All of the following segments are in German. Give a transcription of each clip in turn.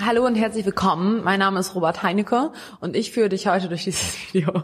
Hallo und herzlich willkommen. Mein Name ist Robert Heinecke und ich führe dich heute durch dieses Video.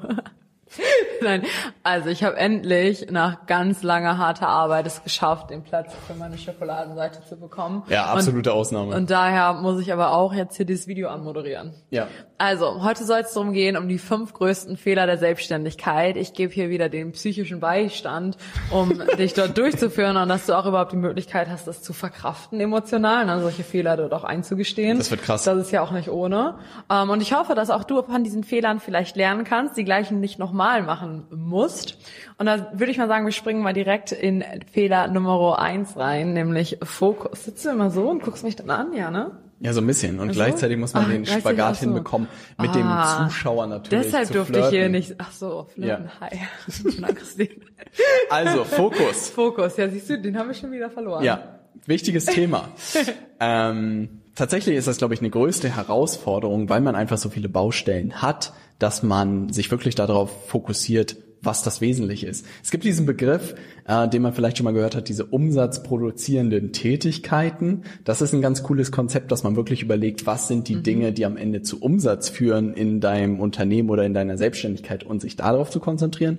Nein, also ich habe endlich nach ganz langer harter Arbeit es geschafft, den Platz für meine Schokoladenseite zu bekommen. Ja, absolute und, Ausnahme. Und daher muss ich aber auch jetzt hier dieses Video anmoderieren. Ja. Also, heute soll es darum gehen, um die fünf größten Fehler der Selbstständigkeit. Ich gebe hier wieder den psychischen Beistand, um dich dort durchzuführen und dass du auch überhaupt die Möglichkeit hast, das zu verkraften emotional, ne, solche Fehler dort auch einzugestehen. Das wird krass. Das ist ja auch nicht ohne. Ähm, und ich hoffe, dass auch du von diesen Fehlern vielleicht lernen kannst, die gleichen nicht nochmal machen musst. Und da würde ich mal sagen, wir springen mal direkt in Fehler Nummer eins rein, nämlich Fokus. Sitzt du immer so und guckst mich dann an, ja, ne? Ja, so ein bisschen. Und also? gleichzeitig muss man ach, den Spagat so. hinbekommen, mit ah, dem Zuschauer natürlich. Deshalb durfte ich hier nicht. Ach so, flirten. Ja. Hi. also, Fokus. Fokus, ja, siehst du, den haben wir schon wieder verloren. Ja, wichtiges Thema. ähm, tatsächlich ist das, glaube ich, eine größte Herausforderung, weil man einfach so viele Baustellen hat, dass man sich wirklich darauf fokussiert, was das Wesentliche ist. Es gibt diesen Begriff, äh, den man vielleicht schon mal gehört hat, diese umsatzproduzierenden Tätigkeiten. Das ist ein ganz cooles Konzept, dass man wirklich überlegt, was sind die mhm. Dinge, die am Ende zu Umsatz führen in deinem Unternehmen oder in deiner Selbstständigkeit und sich darauf zu konzentrieren.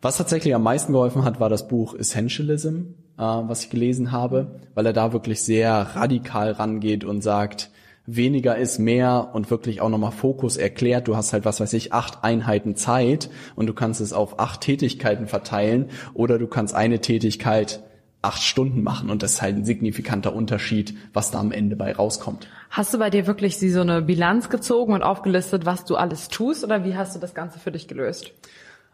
Was tatsächlich am meisten geholfen hat, war das Buch Essentialism, äh, was ich gelesen habe, weil er da wirklich sehr radikal rangeht und sagt, weniger ist mehr und wirklich auch nochmal Fokus erklärt. Du hast halt, was weiß ich, acht Einheiten Zeit und du kannst es auf acht Tätigkeiten verteilen oder du kannst eine Tätigkeit acht Stunden machen und das ist halt ein signifikanter Unterschied, was da am Ende bei rauskommt. Hast du bei dir wirklich so eine Bilanz gezogen und aufgelistet, was du alles tust oder wie hast du das Ganze für dich gelöst?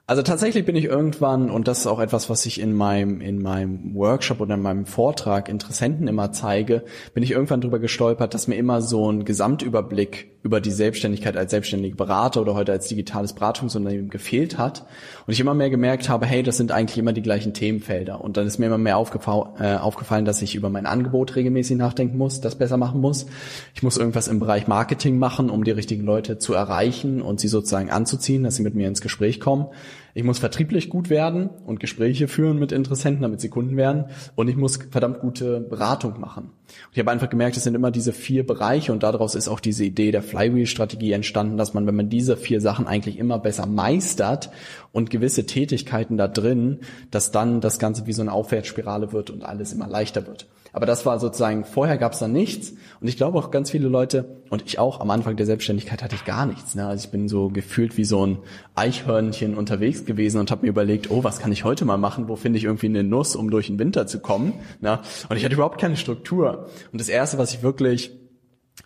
Also tatsächlich bin ich irgendwann, und das ist auch etwas, was ich in meinem, in meinem Workshop oder in meinem Vortrag Interessenten immer zeige, bin ich irgendwann drüber gestolpert, dass mir immer so ein Gesamtüberblick über die Selbstständigkeit als selbstständiger Berater oder heute als digitales Beratungsunternehmen gefehlt hat. Und ich immer mehr gemerkt habe, hey, das sind eigentlich immer die gleichen Themenfelder. Und dann ist mir immer mehr äh, aufgefallen, dass ich über mein Angebot regelmäßig nachdenken muss, das besser machen muss. Ich muss irgendwas im Bereich Marketing machen, um die richtigen Leute zu erreichen und sie sozusagen anzuziehen, dass sie mit mir ins Gespräch kommen. Ich muss vertrieblich gut werden und Gespräche führen mit Interessenten, damit sie Kunden werden. Und ich muss verdammt gute Beratung machen. Und ich habe einfach gemerkt, es sind immer diese vier Bereiche und daraus ist auch diese Idee der Flywheel-Strategie entstanden, dass man, wenn man diese vier Sachen eigentlich immer besser meistert und gewisse Tätigkeiten da drin, dass dann das Ganze wie so eine Aufwärtsspirale wird und alles immer leichter wird. Aber das war sozusagen, vorher gab es da nichts. Und ich glaube auch ganz viele Leute, und ich auch, am Anfang der Selbstständigkeit hatte ich gar nichts. Ne? Also ich bin so gefühlt wie so ein Eichhörnchen unterwegs gewesen und habe mir überlegt, oh, was kann ich heute mal machen? Wo finde ich irgendwie eine Nuss, um durch den Winter zu kommen? Ne? Und ich hatte überhaupt keine Struktur. Und das Erste, was ich wirklich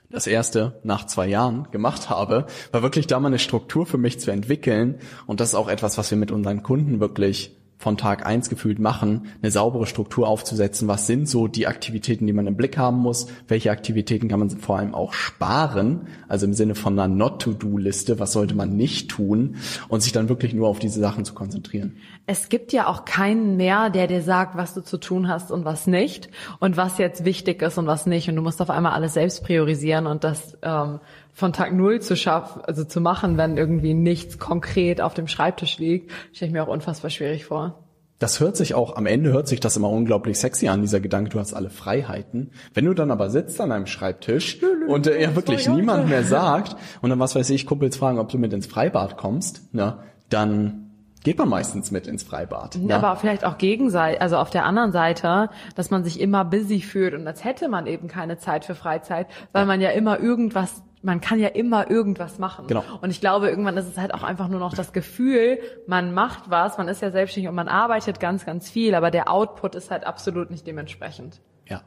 das erste nach zwei Jahren gemacht habe, war wirklich da mal eine Struktur für mich zu entwickeln. Und das ist auch etwas, was wir mit unseren Kunden wirklich von Tag eins gefühlt machen, eine saubere Struktur aufzusetzen. Was sind so die Aktivitäten, die man im Blick haben muss? Welche Aktivitäten kann man vor allem auch sparen? Also im Sinne von einer Not-to-Do-Liste. Was sollte man nicht tun? Und sich dann wirklich nur auf diese Sachen zu konzentrieren. Es gibt ja auch keinen mehr, der dir sagt, was du zu tun hast und was nicht und was jetzt wichtig ist und was nicht. Und du musst auf einmal alles selbst priorisieren und das ähm, von Tag Null zu schaffen, also zu machen, wenn irgendwie nichts konkret auf dem Schreibtisch liegt, stelle ich mir auch unfassbar schwierig vor. Das hört sich auch, am Ende hört sich das immer unglaublich sexy an, dieser Gedanke, du hast alle Freiheiten. Wenn du dann aber sitzt an einem Schreibtisch und äh, ja wirklich niemand mehr sagt und dann was weiß ich, Kumpels fragen, ob du mit ins Freibad kommst, na, dann geht man meistens mit ins Freibad. Ja. Aber vielleicht auch gegenseitig, also auf der anderen Seite, dass man sich immer busy fühlt und als hätte man eben keine Zeit für Freizeit, weil ja. man ja immer irgendwas man kann ja immer irgendwas machen. Genau. Und ich glaube, irgendwann ist es halt auch einfach nur noch das Gefühl, man macht was, man ist ja selbstständig und man arbeitet ganz, ganz viel, aber der Output ist halt absolut nicht dementsprechend. Ja.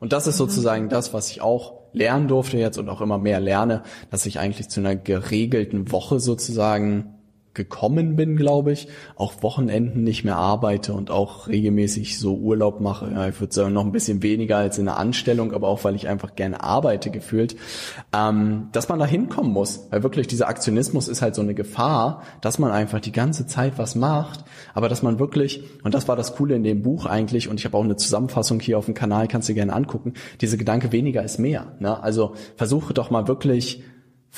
Und das ist sozusagen mhm. das, was ich auch lernen durfte jetzt und auch immer mehr lerne, dass ich eigentlich zu einer geregelten Woche sozusagen gekommen bin, glaube ich, auch Wochenenden nicht mehr arbeite und auch regelmäßig so Urlaub mache. Ja, ich würde sagen, noch ein bisschen weniger als in der Anstellung, aber auch weil ich einfach gerne arbeite gefühlt, ähm, dass man da hinkommen muss. Weil wirklich dieser Aktionismus ist halt so eine Gefahr, dass man einfach die ganze Zeit was macht, aber dass man wirklich, und das war das Coole in dem Buch eigentlich, und ich habe auch eine Zusammenfassung hier auf dem Kanal, kannst du gerne angucken, diese Gedanke weniger ist mehr. Ne? Also versuche doch mal wirklich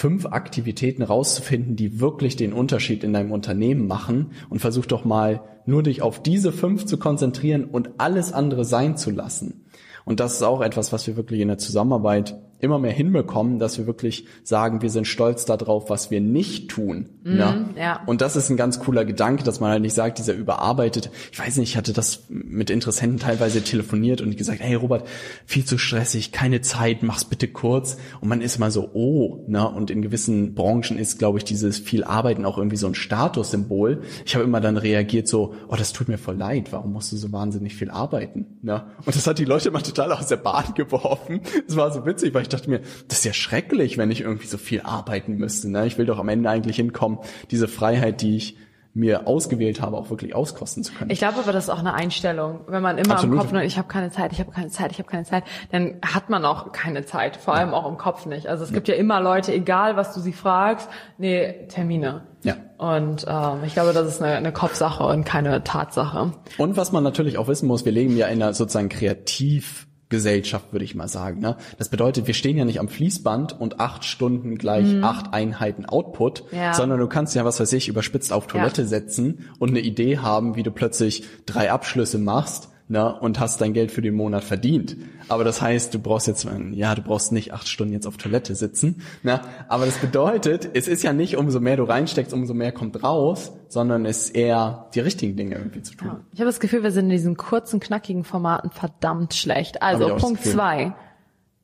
fünf Aktivitäten rauszufinden, die wirklich den Unterschied in deinem Unternehmen machen und versuch doch mal nur dich auf diese fünf zu konzentrieren und alles andere sein zu lassen. Und das ist auch etwas, was wir wirklich in der Zusammenarbeit immer mehr hinbekommen, dass wir wirklich sagen, wir sind stolz darauf, was wir nicht tun. Mm, ne? ja. Und das ist ein ganz cooler Gedanke, dass man halt nicht sagt, dieser überarbeitet. Ich weiß nicht, ich hatte das mit Interessenten teilweise telefoniert und gesagt, hey Robert, viel zu stressig, keine Zeit, mach's bitte kurz. Und man ist mal so, oh, ne? Und in gewissen Branchen ist, glaube ich, dieses viel Arbeiten auch irgendwie so ein Statussymbol. Ich habe immer dann reagiert so, oh, das tut mir voll leid, warum musst du so wahnsinnig viel arbeiten? Ne? Und das hat die Leute immer total aus der Bahn geworfen. Es war so witzig, weil ich dachte mir, das ist ja schrecklich, wenn ich irgendwie so viel arbeiten müsste. Ne? Ich will doch am Ende eigentlich hinkommen, diese Freiheit, die ich mir ausgewählt habe, auch wirklich auskosten zu können. Ich glaube aber, das ist auch eine Einstellung. Wenn man immer Absolut. im Kopf nur, ich habe keine Zeit, ich habe keine Zeit, ich habe keine Zeit, dann hat man auch keine Zeit, vor allem ja. auch im Kopf nicht. Also es ja. gibt ja immer Leute, egal was du sie fragst, nee, Termine. Ja. Und ähm, ich glaube, das ist eine, eine Kopfsache und keine Tatsache. Und was man natürlich auch wissen muss, wir leben ja in einer sozusagen kreativ Gesellschaft, würde ich mal sagen. Ne? Das bedeutet, wir stehen ja nicht am Fließband und acht Stunden gleich mhm. acht Einheiten Output, ja. sondern du kannst ja, was weiß ich, überspitzt auf Toilette ja. setzen und eine Idee haben, wie du plötzlich drei Abschlüsse machst ne, und hast dein Geld für den Monat verdient. Aber das heißt, du brauchst jetzt, ja, du brauchst nicht acht Stunden jetzt auf Toilette sitzen. Ne, aber das bedeutet, es ist ja nicht, umso mehr du reinsteckst, umso mehr kommt raus, sondern es ist eher die richtigen Dinge irgendwie zu tun. Ja. Ich habe das Gefühl, wir sind in diesen kurzen, knackigen Formaten verdammt schlecht. Also Punkt zwei,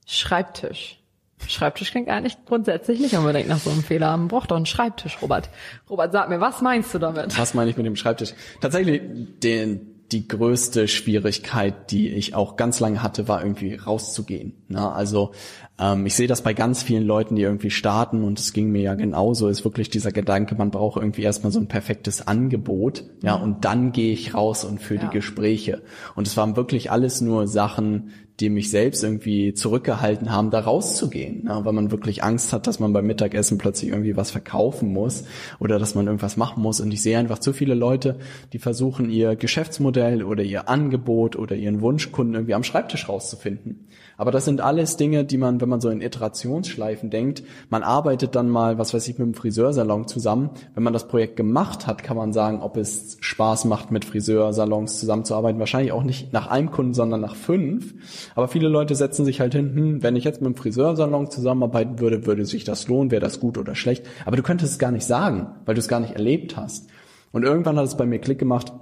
Schreibtisch. Schreibtisch klingt eigentlich grundsätzlich nicht unbedingt nach so einem Fehler. Man braucht doch einen Schreibtisch, Robert. Robert, sag mir, was meinst du damit? Was meine ich mit dem Schreibtisch? Tatsächlich, den, die größte Schwierigkeit, die ich auch ganz lange hatte, war irgendwie rauszugehen. Ne? Also ähm, ich sehe das bei ganz vielen Leuten, die irgendwie starten und es ging mir ja genauso, ist wirklich dieser Gedanke, man braucht irgendwie erstmal so ein perfektes Angebot, ja, mhm. und dann gehe ich raus und für ja. die Gespräche. Und es waren wirklich alles nur Sachen, die mich selbst irgendwie zurückgehalten haben, da rauszugehen, ne? weil man wirklich Angst hat, dass man beim Mittagessen plötzlich irgendwie was verkaufen muss oder dass man irgendwas machen muss. Und ich sehe einfach zu viele Leute, die versuchen, ihr Geschäftsmodell oder ihr Angebot oder ihren Wunschkunden irgendwie am Schreibtisch rauszufinden. Aber das sind alles Dinge, die man, wenn man so in Iterationsschleifen denkt, man arbeitet dann mal, was weiß ich, mit dem Friseursalon zusammen. Wenn man das Projekt gemacht hat, kann man sagen, ob es Spaß macht, mit Friseursalons zusammenzuarbeiten. Wahrscheinlich auch nicht nach einem Kunden, sondern nach fünf. Aber viele Leute setzen sich halt hin, hm, wenn ich jetzt mit dem Friseursalon zusammenarbeiten würde, würde sich das lohnen, wäre das gut oder schlecht. Aber du könntest es gar nicht sagen, weil du es gar nicht erlebt hast. Und irgendwann hat es bei mir Klick gemacht,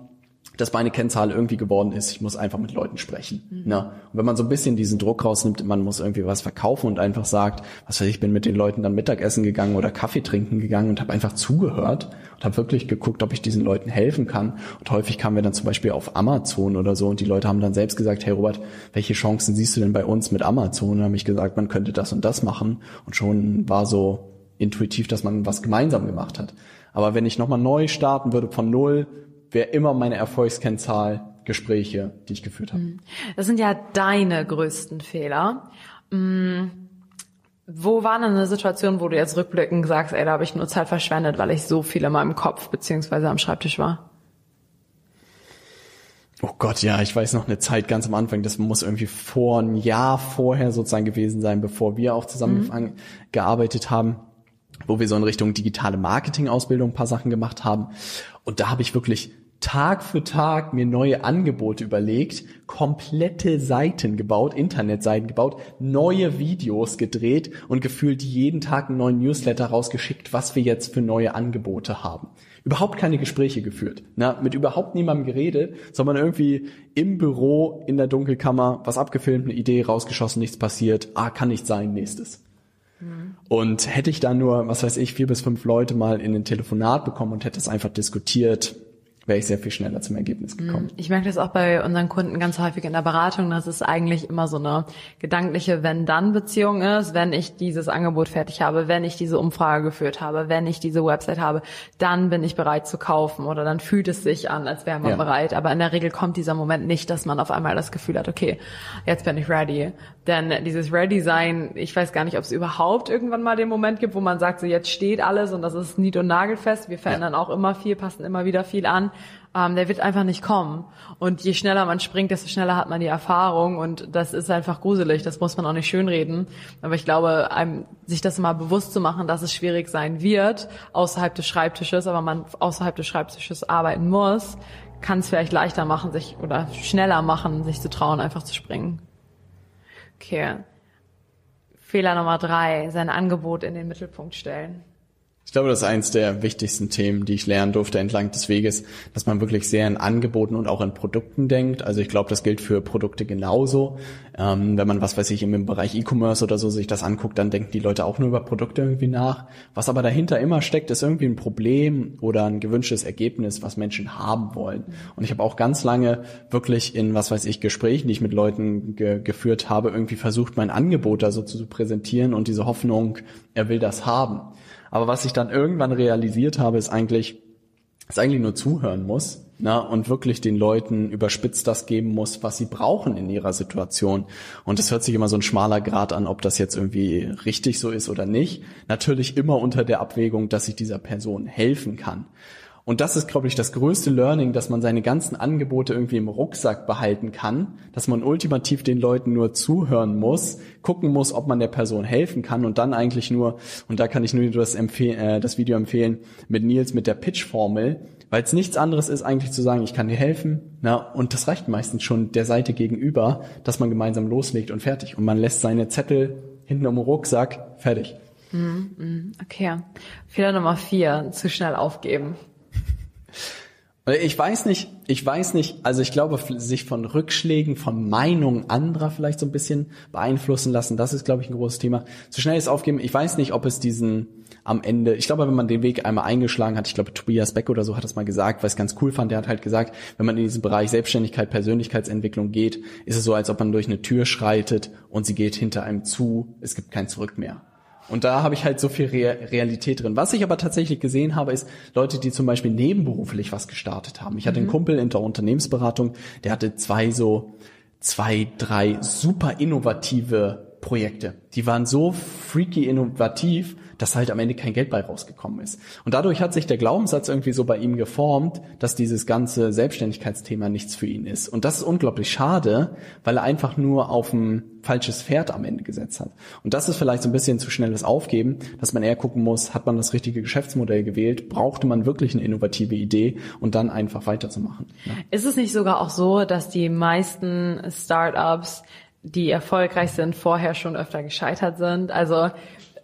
dass meine Kennzahl irgendwie geworden ist, ich muss einfach mit Leuten sprechen. Mhm. Ne? Und wenn man so ein bisschen diesen Druck rausnimmt, man muss irgendwie was verkaufen und einfach sagt, was weiß ich, bin mit den Leuten dann Mittagessen gegangen oder Kaffee trinken gegangen und habe einfach zugehört und habe wirklich geguckt, ob ich diesen Leuten helfen kann. Und häufig kamen wir dann zum Beispiel auf Amazon oder so und die Leute haben dann selbst gesagt, hey Robert, welche Chancen siehst du denn bei uns mit Amazon? Und dann habe ich gesagt, man könnte das und das machen. Und schon war so intuitiv, dass man was gemeinsam gemacht hat. Aber wenn ich nochmal neu starten würde von null, wäre immer meine Erfolgskennzahl Gespräche, die ich geführt habe. Mhm. Das sind ja deine größten Fehler. Mhm. Wo war denn eine Situation, wo du jetzt rückblickend sagst, ey, da habe ich nur Zeit verschwendet, weil ich so viel in meinem Kopf beziehungsweise am Schreibtisch war? Oh Gott, ja, ich weiß noch eine Zeit ganz am Anfang, das muss irgendwie vor ein Jahr vorher sozusagen gewesen sein, bevor wir auch zusammen mhm. gearbeitet haben, wo wir so in Richtung digitale Marketing-Ausbildung ein paar Sachen gemacht haben. Und da habe ich wirklich Tag für Tag mir neue Angebote überlegt, komplette Seiten gebaut, Internetseiten gebaut, neue Videos gedreht und gefühlt jeden Tag einen neuen Newsletter rausgeschickt, was wir jetzt für neue Angebote haben. Überhaupt keine Gespräche geführt, na, mit überhaupt niemandem geredet, sondern irgendwie im Büro in der Dunkelkammer was abgefilmt, eine Idee rausgeschossen, nichts passiert, ah, kann nicht sein, nächstes. Mhm. Und hätte ich da nur, was weiß ich, vier bis fünf Leute mal in ein Telefonat bekommen und hätte es einfach diskutiert, wäre ich sehr viel schneller zum Ergebnis gekommen. Ich merke das auch bei unseren Kunden ganz häufig in der Beratung, dass es eigentlich immer so eine gedankliche Wenn-Dann-Beziehung ist. Wenn ich dieses Angebot fertig habe, wenn ich diese Umfrage geführt habe, wenn ich diese Website habe, dann bin ich bereit zu kaufen oder dann fühlt es sich an, als wäre man ja. bereit. Aber in der Regel kommt dieser Moment nicht, dass man auf einmal das Gefühl hat, okay, jetzt bin ich ready. Denn dieses Ready-Sein, ich weiß gar nicht, ob es überhaupt irgendwann mal den Moment gibt, wo man sagt, so jetzt steht alles und das ist nied- und nagelfest. Wir verändern ja. auch immer viel, passen immer wieder viel an ähm, der wird einfach nicht kommen. Und je schneller man springt, desto schneller hat man die Erfahrung und das ist einfach gruselig, das muss man auch nicht schönreden. Aber ich glaube, einem, sich das mal bewusst zu machen, dass es schwierig sein wird, außerhalb des Schreibtisches, aber man außerhalb des Schreibtisches arbeiten muss, kann es vielleicht leichter machen, sich oder schneller machen, sich zu trauen, einfach zu springen. Okay. Fehler Nummer drei, sein Angebot in den Mittelpunkt stellen. Ich glaube, das ist eins der wichtigsten Themen, die ich lernen durfte entlang des Weges, dass man wirklich sehr in Angeboten und auch in Produkten denkt. Also ich glaube, das gilt für Produkte genauso. Ähm, wenn man, was weiß ich, im Bereich E-Commerce oder so sich das anguckt, dann denken die Leute auch nur über Produkte irgendwie nach. Was aber dahinter immer steckt, ist irgendwie ein Problem oder ein gewünschtes Ergebnis, was Menschen haben wollen. Und ich habe auch ganz lange wirklich in, was weiß ich, Gesprächen, die ich mit Leuten ge geführt habe, irgendwie versucht, mein Angebot da so zu präsentieren und diese Hoffnung, er will das haben. Aber was ich dann irgendwann realisiert habe, ist eigentlich, dass eigentlich nur zuhören muss na, ne, und wirklich den Leuten überspitzt das geben muss, was sie brauchen in ihrer Situation. Und es hört sich immer so ein schmaler Grad an, ob das jetzt irgendwie richtig so ist oder nicht. Natürlich immer unter der Abwägung, dass ich dieser Person helfen kann. Und das ist, glaube ich, das größte Learning, dass man seine ganzen Angebote irgendwie im Rucksack behalten kann, dass man ultimativ den Leuten nur zuhören muss, gucken muss, ob man der Person helfen kann und dann eigentlich nur, und da kann ich nur das, äh, das Video empfehlen, mit Nils mit der Pitch-Formel, weil es nichts anderes ist, eigentlich zu sagen, ich kann dir helfen, na, und das reicht meistens schon der Seite gegenüber, dass man gemeinsam loslegt und fertig. Und man lässt seine Zettel hinten im Rucksack fertig. Mhm, mhm. Okay. Fehler Nummer vier, zu schnell aufgeben. Ich weiß nicht, ich weiß nicht, also ich glaube, sich von Rückschlägen, von Meinungen anderer vielleicht so ein bisschen beeinflussen lassen, das ist, glaube ich, ein großes Thema. Zu schnell ist aufgeben. Ich weiß nicht, ob es diesen am Ende, ich glaube, wenn man den Weg einmal eingeschlagen hat, ich glaube, Tobias Beck oder so hat das mal gesagt, weil es ganz cool fand, der hat halt gesagt, wenn man in diesen Bereich Selbstständigkeit, Persönlichkeitsentwicklung geht, ist es so, als ob man durch eine Tür schreitet und sie geht hinter einem zu, es gibt kein Zurück mehr. Und da habe ich halt so viel Re Realität drin. Was ich aber tatsächlich gesehen habe, ist Leute, die zum Beispiel nebenberuflich was gestartet haben. Ich hatte einen mhm. Kumpel in der Unternehmensberatung, der hatte zwei so, zwei, drei super innovative Projekte. Die waren so freaky innovativ, dass halt am Ende kein Geld bei rausgekommen ist. Und dadurch hat sich der Glaubenssatz irgendwie so bei ihm geformt, dass dieses ganze Selbstständigkeitsthema nichts für ihn ist. Und das ist unglaublich schade, weil er einfach nur auf ein falsches Pferd am Ende gesetzt hat. Und das ist vielleicht so ein bisschen zu schnelles Aufgeben, dass man eher gucken muss, hat man das richtige Geschäftsmodell gewählt, brauchte man wirklich eine innovative Idee und dann einfach weiterzumachen. Ja. Ist es nicht sogar auch so, dass die meisten Startups die erfolgreich sind, vorher schon öfter gescheitert sind. Also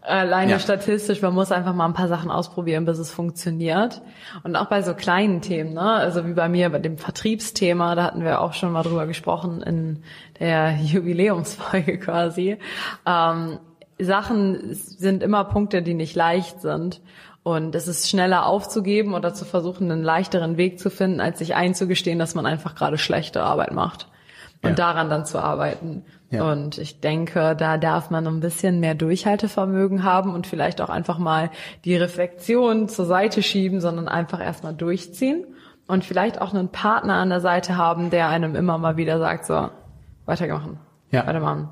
alleine ja. statistisch, man muss einfach mal ein paar Sachen ausprobieren, bis es funktioniert. Und auch bei so kleinen Themen, ne? also wie bei mir bei dem Vertriebsthema, da hatten wir auch schon mal drüber gesprochen in der Jubiläumsfolge quasi. Ähm, Sachen sind immer Punkte, die nicht leicht sind. Und es ist schneller aufzugeben oder zu versuchen, einen leichteren Weg zu finden, als sich einzugestehen, dass man einfach gerade schlechte Arbeit macht. Und ja. daran dann zu arbeiten. Ja. Und ich denke, da darf man ein bisschen mehr Durchhaltevermögen haben und vielleicht auch einfach mal die Reflexion zur Seite schieben, sondern einfach erstmal durchziehen und vielleicht auch einen Partner an der Seite haben, der einem immer mal wieder sagt, so, weitermachen, ja. weitermachen.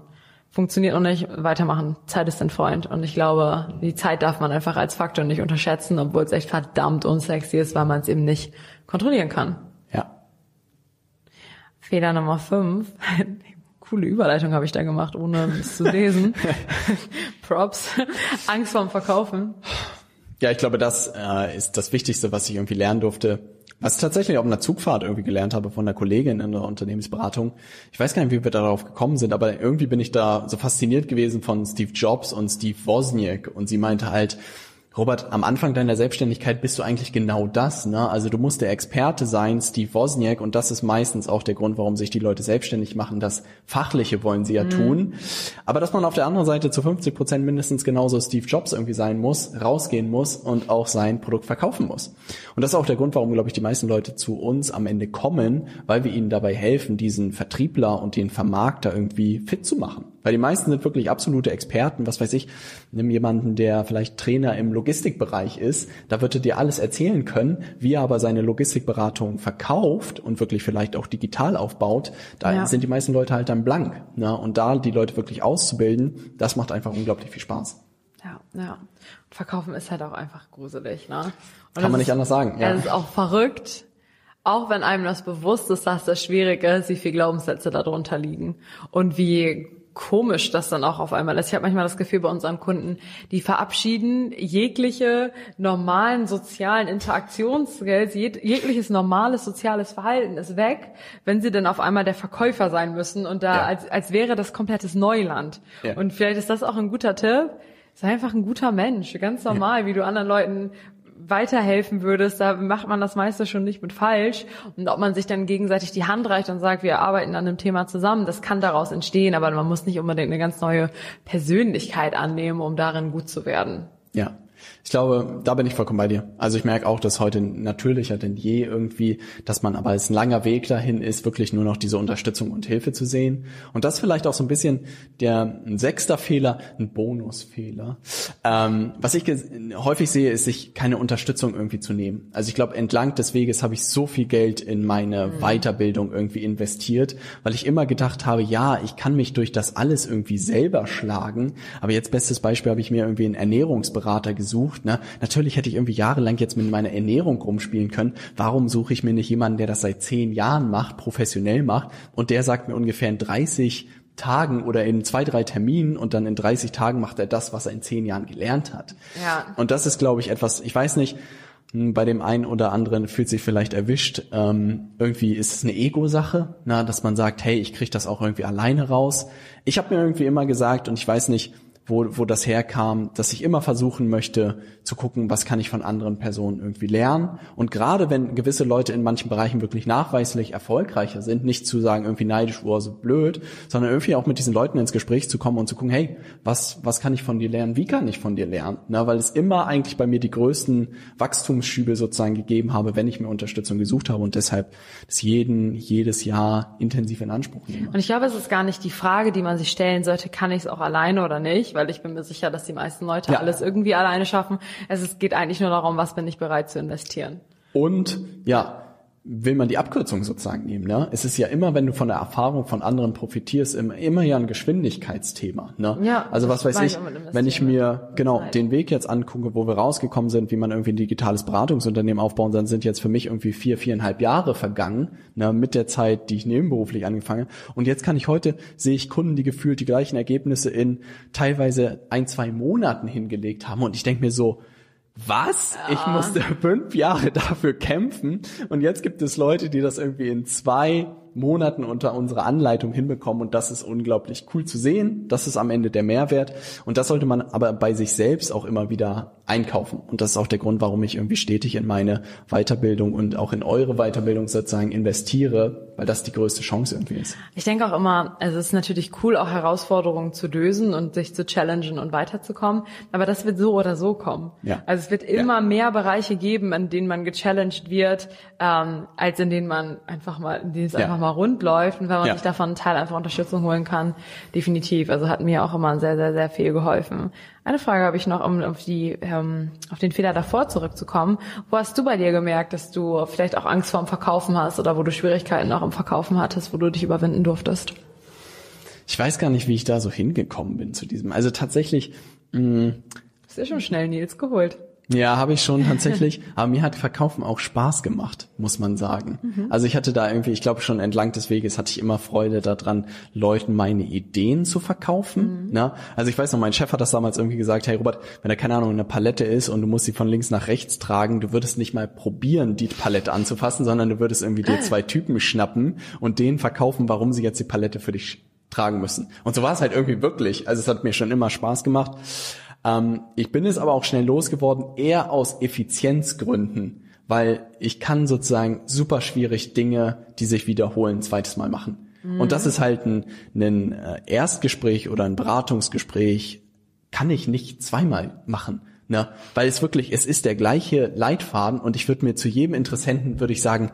Funktioniert noch nicht, weitermachen. Zeit ist ein Freund. Und ich glaube, die Zeit darf man einfach als Faktor nicht unterschätzen, obwohl es echt verdammt unsexy ist, weil man es eben nicht kontrollieren kann. Fehler Nummer fünf coole Überleitung habe ich da gemacht, ohne es zu lesen. Props. Angst vorm Verkaufen. Ja, ich glaube, das äh, ist das Wichtigste, was ich irgendwie lernen durfte. Was ich tatsächlich auf einer Zugfahrt irgendwie gelernt habe von einer Kollegin in der Unternehmensberatung. Ich weiß gar nicht, wie wir darauf gekommen sind, aber irgendwie bin ich da so fasziniert gewesen von Steve Jobs und Steve Wozniak und sie meinte halt, Robert, am Anfang deiner Selbstständigkeit bist du eigentlich genau das. Ne? Also du musst der Experte sein, Steve Wozniak, und das ist meistens auch der Grund, warum sich die Leute selbstständig machen. Das Fachliche wollen sie ja mhm. tun. Aber dass man auf der anderen Seite zu 50 Prozent mindestens genauso Steve Jobs irgendwie sein muss, rausgehen muss und auch sein Produkt verkaufen muss. Und das ist auch der Grund, warum, glaube ich, die meisten Leute zu uns am Ende kommen, weil wir ihnen dabei helfen, diesen Vertriebler und den Vermarkter irgendwie fit zu machen. Weil die meisten sind wirklich absolute Experten. Was weiß ich, nimm jemanden, der vielleicht Trainer im Logistikbereich ist. Da wird er dir alles erzählen können. Wie er aber seine Logistikberatung verkauft und wirklich vielleicht auch digital aufbaut, da ja. sind die meisten Leute halt dann blank. Ne? Und da die Leute wirklich auszubilden, das macht einfach unglaublich viel Spaß. Ja, ja. Verkaufen ist halt auch einfach gruselig, ne? Und Kann man nicht anders sagen. Ja. Es ist auch verrückt, auch wenn einem das bewusst ist, dass das schwierig ist, wie viele Glaubenssätze darunter liegen und wie komisch das dann auch auf einmal ist. Ich habe manchmal das Gefühl bei unseren Kunden, die verabschieden jegliche normalen sozialen Interaktionsskills, jeg jegliches normales soziales Verhalten ist weg, wenn sie dann auf einmal der Verkäufer sein müssen und da ja. als, als wäre das komplettes Neuland. Ja. Und vielleicht ist das auch ein guter Tipp. Sei einfach ein guter Mensch, ganz normal, wie du anderen Leuten weiterhelfen würdest, da macht man das meiste schon nicht mit falsch. Und ob man sich dann gegenseitig die Hand reicht und sagt, wir arbeiten an einem Thema zusammen, das kann daraus entstehen, aber man muss nicht unbedingt eine ganz neue Persönlichkeit annehmen, um darin gut zu werden. Ja, ich glaube, da bin ich vollkommen bei dir. Also ich merke auch, dass heute natürlicher denn je irgendwie, dass man aber als ein langer Weg dahin ist, wirklich nur noch diese Unterstützung und Hilfe zu sehen. Und das vielleicht auch so ein bisschen der ein sechster Fehler, ein Bonusfehler. Ähm, was ich häufig sehe, ist, sich keine Unterstützung irgendwie zu nehmen. Also ich glaube, entlang des Weges habe ich so viel Geld in meine mhm. Weiterbildung irgendwie investiert, weil ich immer gedacht habe, ja, ich kann mich durch das alles irgendwie selber schlagen. Aber jetzt bestes Beispiel habe ich mir irgendwie einen Ernährungsberater gesucht gesucht. Ne? Natürlich hätte ich irgendwie jahrelang jetzt mit meiner Ernährung rumspielen können. Warum suche ich mir nicht jemanden, der das seit zehn Jahren macht, professionell macht und der sagt mir ungefähr in 30 Tagen oder in zwei, drei Terminen und dann in 30 Tagen macht er das, was er in zehn Jahren gelernt hat. Ja. Und das ist, glaube ich, etwas, ich weiß nicht, hm, bei dem einen oder anderen fühlt sich vielleicht erwischt. Ähm, irgendwie ist es eine Ego-Sache, na, dass man sagt, hey, ich kriege das auch irgendwie alleine raus. Ich habe mir irgendwie immer gesagt, und ich weiß nicht, wo, wo das herkam, dass ich immer versuchen möchte zu gucken, was kann ich von anderen Personen irgendwie lernen. Und gerade wenn gewisse Leute in manchen Bereichen wirklich nachweislich erfolgreicher sind, nicht zu sagen irgendwie neidisch oder so blöd, sondern irgendwie auch mit diesen Leuten ins Gespräch zu kommen und zu gucken, hey, was, was kann ich von dir lernen? Wie kann ich von dir lernen? Na, weil es immer eigentlich bei mir die größten Wachstumsschübe sozusagen gegeben habe, wenn ich mir Unterstützung gesucht habe und deshalb das jeden, jedes Jahr intensiv in Anspruch nehme. Und ich glaube, es ist gar nicht die Frage, die man sich stellen sollte, kann ich es auch alleine oder nicht? Weil ich bin mir sicher, dass die meisten Leute ja. alles irgendwie alleine schaffen. Es geht eigentlich nur darum, was bin ich bereit zu investieren. Und ja, will man die Abkürzung sozusagen nehmen. Ne? Es ist ja immer, wenn du von der Erfahrung von anderen profitierst, immer, immer ja ein Geschwindigkeitsthema. Ne? Ja, also was weiß ich, wenn ich mir genau Zeit. den Weg jetzt angucke, wo wir rausgekommen sind, wie man irgendwie ein digitales Beratungsunternehmen aufbauen, dann sind jetzt für mich irgendwie vier, viereinhalb Jahre vergangen ne, mit der Zeit, die ich nebenberuflich angefangen habe. Und jetzt kann ich heute, sehe ich Kunden, die gefühlt die gleichen Ergebnisse in teilweise ein, zwei Monaten hingelegt haben. Und ich denke mir so, was? Ja. Ich musste fünf Jahre dafür kämpfen und jetzt gibt es Leute, die das irgendwie in zwei Monaten unter unserer Anleitung hinbekommen und das ist unglaublich cool zu sehen. Das ist am Ende der Mehrwert und das sollte man aber bei sich selbst auch immer wieder einkaufen und das ist auch der Grund, warum ich irgendwie stetig in meine Weiterbildung und auch in eure Weiterbildung sozusagen investiere, weil das die größte Chance irgendwie ist. Ich denke auch immer, also es ist natürlich cool, auch Herausforderungen zu lösen und sich zu challengen und weiterzukommen, aber das wird so oder so kommen. Ja. Also es wird immer ja. mehr Bereiche geben, in denen man gechallenged wird, ähm, als in denen man einfach mal, in denen es ja. einfach mal mal rund läuft und wenn man ja. sich davon einen Teil einfach Unterstützung holen kann, definitiv. Also hat mir auch immer sehr, sehr, sehr viel geholfen. Eine Frage habe ich noch, um auf die, ähm, auf den Fehler davor zurückzukommen. Wo hast du bei dir gemerkt, dass du vielleicht auch Angst vor dem Verkaufen hast oder wo du Schwierigkeiten auch im Verkaufen hattest, wo du dich überwinden durftest? Ich weiß gar nicht, wie ich da so hingekommen bin zu diesem. Also tatsächlich. Mh, ist ja schon schnell Nils geholt. Ja, habe ich schon tatsächlich. Aber mir hat Verkaufen auch Spaß gemacht, muss man sagen. Mhm. Also ich hatte da irgendwie, ich glaube schon entlang des Weges hatte ich immer Freude daran, Leuten meine Ideen zu verkaufen. Mhm. Ne? Also ich weiß noch, mein Chef hat das damals irgendwie gesagt, hey Robert, wenn da keine Ahnung eine Palette ist und du musst sie von links nach rechts tragen, du würdest nicht mal probieren, die Palette anzufassen, sondern du würdest irgendwie dir zwei Typen schnappen und denen verkaufen, warum sie jetzt die Palette für dich tragen müssen. Und so war es halt irgendwie wirklich. Also es hat mir schon immer Spaß gemacht. Ähm, ich bin es aber auch schnell losgeworden, eher aus Effizienzgründen, weil ich kann sozusagen super schwierig Dinge, die sich wiederholen, zweites Mal machen. Mhm. Und das ist halt ein, ein äh, Erstgespräch oder ein Beratungsgespräch, kann ich nicht zweimal machen. Ne? Weil es wirklich, es ist der gleiche Leitfaden und ich würde mir zu jedem Interessenten, würde ich sagen,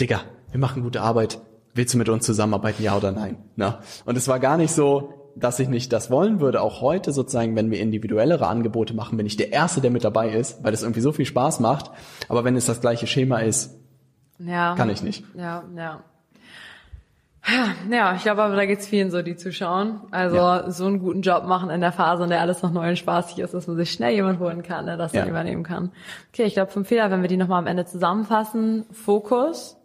Digga, wir machen gute Arbeit, willst du mit uns zusammenarbeiten, ja oder nein? Ne? Und es war gar nicht so, dass ich nicht das wollen würde. Auch heute sozusagen, wenn wir individuellere Angebote machen, bin ich der Erste, der mit dabei ist, weil es irgendwie so viel Spaß macht. Aber wenn es das gleiche Schema ist, ja. kann ich nicht. Ja, ja. Ja, ich glaube aber, da geht's vielen so, die zuschauen. Also ja. so einen guten Job machen in der Phase, in der alles noch neu und spaßig ist, dass man sich schnell jemand holen kann, der das ja. dann übernehmen kann. Okay, ich glaube fünf Fehler, wenn wir die nochmal am Ende zusammenfassen. Fokus,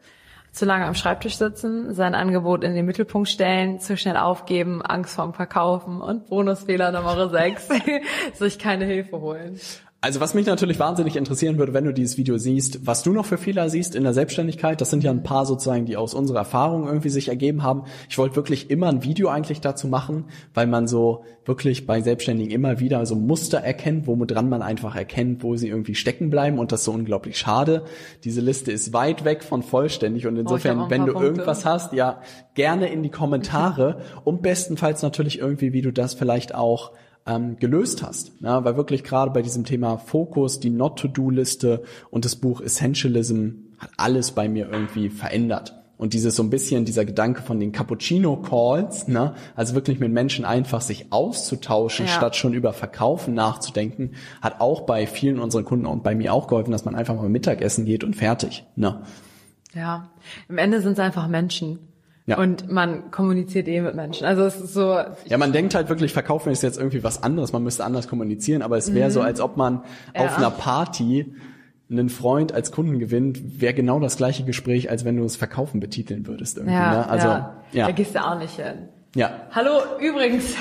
zu lange am Schreibtisch sitzen, sein Angebot in den Mittelpunkt stellen, zu schnell aufgeben, Angst vorm Verkaufen und Bonusfehler Nummer 6, sich keine Hilfe holen. Also was mich natürlich wahnsinnig interessieren würde, wenn du dieses Video siehst, was du noch für Fehler siehst in der Selbstständigkeit. Das sind ja ein paar sozusagen, die aus unserer Erfahrung irgendwie sich ergeben haben. Ich wollte wirklich immer ein Video eigentlich dazu machen, weil man so wirklich bei Selbstständigen immer wieder so Muster erkennt, womit man einfach erkennt, wo sie irgendwie stecken bleiben und das ist so unglaublich schade. Diese Liste ist weit weg von vollständig und oh, insofern, oh, wenn du Punkte. irgendwas hast, ja, gerne in die Kommentare und bestenfalls natürlich irgendwie, wie du das vielleicht auch ähm, gelöst hast. Ja, weil wirklich gerade bei diesem Thema Fokus, die Not-to-Do-Liste und das Buch Essentialism hat alles bei mir irgendwie verändert. Und dieses so ein bisschen, dieser Gedanke von den Cappuccino-Calls, ne, also wirklich mit Menschen einfach sich auszutauschen, ja. statt schon über Verkaufen nachzudenken, hat auch bei vielen unseren Kunden und bei mir auch geholfen, dass man einfach mal Mittagessen geht und fertig. Ne? Ja, im Ende sind es einfach Menschen. Ja. Und man kommuniziert eh mit Menschen. Also es ist so. Ja, man denkt halt wirklich, Verkaufen ist jetzt irgendwie was anderes. Man müsste anders kommunizieren, aber es wäre mhm. so, als ob man ja. auf einer Party einen Freund als Kunden gewinnt, wäre genau das gleiche Gespräch, als wenn du es Verkaufen betiteln würdest irgendwie. Ja, ne? Also ja. ja. Da gehst du auch nicht hin. Ja. Hallo, übrigens.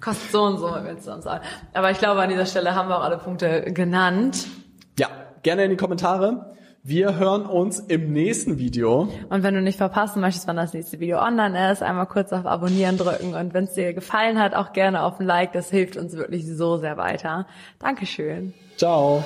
Kostet so und so, wenn es dann sagen. Aber ich glaube, an dieser Stelle haben wir auch alle Punkte genannt. Ja, gerne in die Kommentare. Wir hören uns im nächsten Video. Und wenn du nicht verpassen möchtest, wann das nächste Video online ist, einmal kurz auf Abonnieren drücken. Und wenn es dir gefallen hat, auch gerne auf ein Like. Das hilft uns wirklich so sehr weiter. Dankeschön. Ciao.